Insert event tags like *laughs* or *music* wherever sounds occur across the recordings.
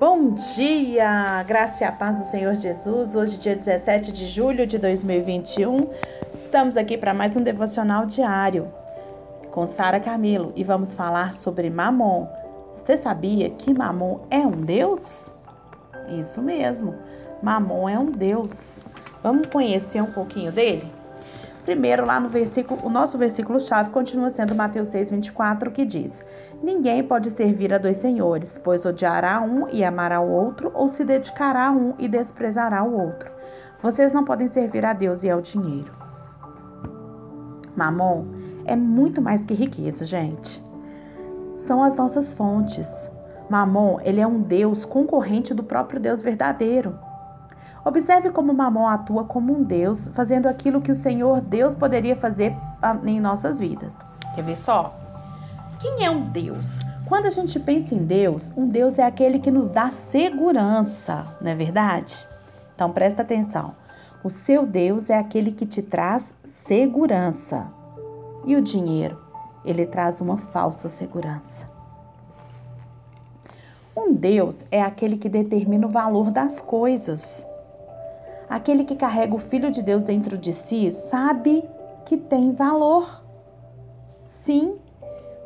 Bom dia, graça e a paz do Senhor Jesus. Hoje, dia 17 de julho de 2021, estamos aqui para mais um devocional diário com Sara Camilo e vamos falar sobre Mamon. Você sabia que Mamon é um deus? Isso mesmo, Mamon é um deus. Vamos conhecer um pouquinho dele? Primeiro, lá no versículo, o nosso versículo-chave continua sendo Mateus 6,24, que diz: Ninguém pode servir a dois senhores, pois odiará um e amará o outro, ou se dedicará a um e desprezará o outro. Vocês não podem servir a Deus e ao dinheiro. Mamon é muito mais que riqueza, gente. São as nossas fontes. Mamon, ele é um Deus concorrente do próprio Deus verdadeiro. Observe como Mamon atua como um Deus, fazendo aquilo que o Senhor Deus poderia fazer em nossas vidas. Quer ver só? Quem é um Deus? Quando a gente pensa em Deus, um Deus é aquele que nos dá segurança, não é verdade? Então presta atenção. O seu Deus é aquele que te traz segurança. E o dinheiro? Ele traz uma falsa segurança. Um Deus é aquele que determina o valor das coisas. Aquele que carrega o Filho de Deus dentro de si sabe que tem valor. Sim,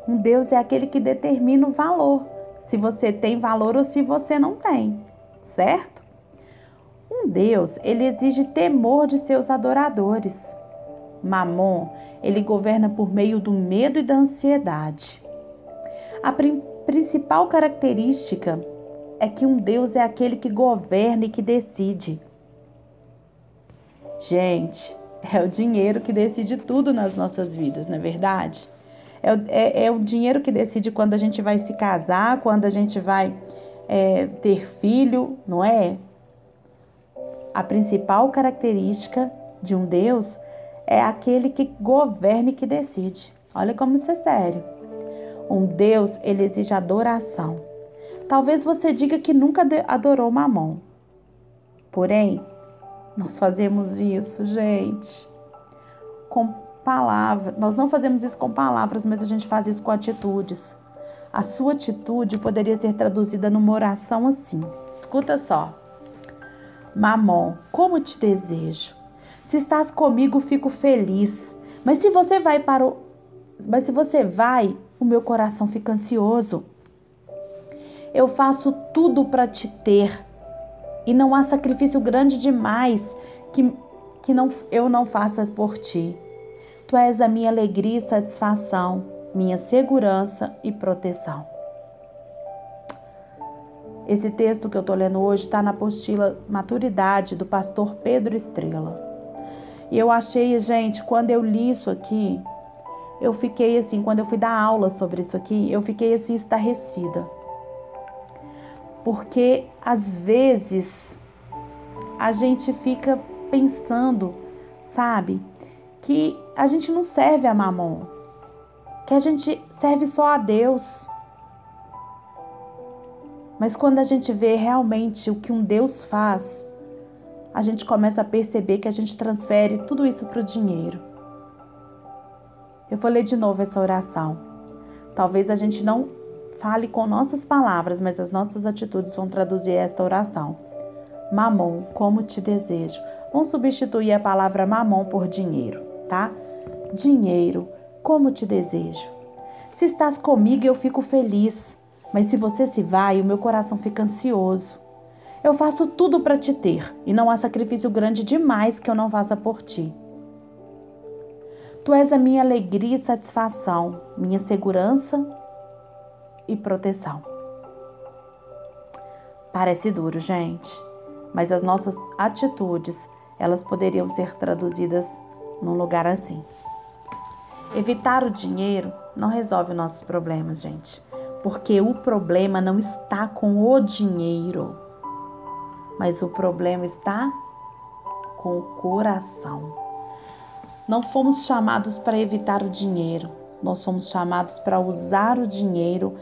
um Deus é aquele que determina o valor, se você tem valor ou se você não tem, certo? Um Deus, ele exige temor de seus adoradores. Mamon, ele governa por meio do medo e da ansiedade. A principal característica é que um Deus é aquele que governa e que decide. Gente, *laughs* é o dinheiro que decide tudo nas nossas vidas, não é verdade? É, é, é o dinheiro que decide quando a gente vai se casar, quando a gente vai é, ter filho, não é? A principal característica de um Deus é aquele que governa e que decide. Olha como isso é sério. Um Deus, ele exige adoração. Talvez você diga que nunca adorou Mamon. Porém, nós fazemos isso, gente, com palavras. Nós não fazemos isso com palavras, mas a gente faz isso com atitudes. A sua atitude poderia ser traduzida numa oração assim. Escuta só. Mamon, como te desejo. Se estás comigo, fico feliz. Mas se você vai para o Mas se você vai, o meu coração fica ansioso. Eu faço tudo para te ter e não há sacrifício grande demais que, que não, eu não faça por ti. Tu és a minha alegria e satisfação, minha segurança e proteção. Esse texto que eu estou lendo hoje está na apostila Maturidade do pastor Pedro Estrela. E eu achei, gente, quando eu li isso aqui, eu fiquei assim, quando eu fui dar aula sobre isso aqui, eu fiquei assim estarrecida porque às vezes a gente fica pensando, sabe, que a gente não serve a Mamon, que a gente serve só a Deus. Mas quando a gente vê realmente o que um Deus faz, a gente começa a perceber que a gente transfere tudo isso para o dinheiro. Eu vou ler de novo essa oração. Talvez a gente não Fale com nossas palavras, mas as nossas atitudes vão traduzir esta oração. Mamon, como te desejo. Vamos substituir a palavra mamon por dinheiro, tá? Dinheiro, como te desejo. Se estás comigo, eu fico feliz, mas se você se vai, o meu coração fica ansioso. Eu faço tudo para te ter, e não há sacrifício grande demais que eu não faça por ti. Tu és a minha alegria e satisfação, minha segurança e proteção. Parece duro, gente, mas as nossas atitudes, elas poderiam ser traduzidas num lugar assim. Evitar o dinheiro não resolve nossos problemas, gente, porque o problema não está com o dinheiro, mas o problema está com o coração. Não fomos chamados para evitar o dinheiro, nós somos chamados para usar o dinheiro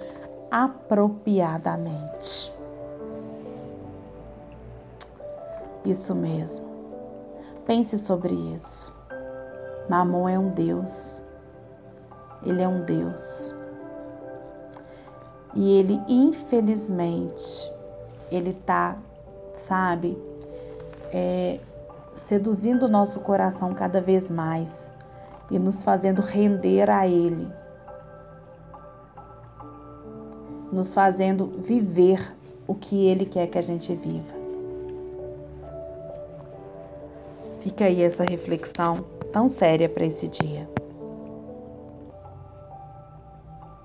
apropriadamente. Isso mesmo. Pense sobre isso. Mamon é um Deus. Ele é um Deus. E ele, infelizmente, ele tá, sabe, é, seduzindo o nosso coração cada vez mais e nos fazendo render a Ele, nos fazendo viver o que Ele quer que a gente viva. Fica aí essa reflexão tão séria para esse dia.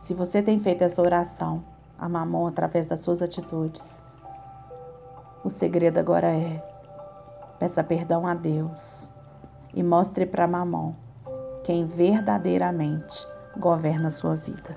Se você tem feito essa oração a Mamon através das suas atitudes, o segredo agora é peça perdão a Deus e mostre para Mamon quem verdadeiramente governa a sua vida.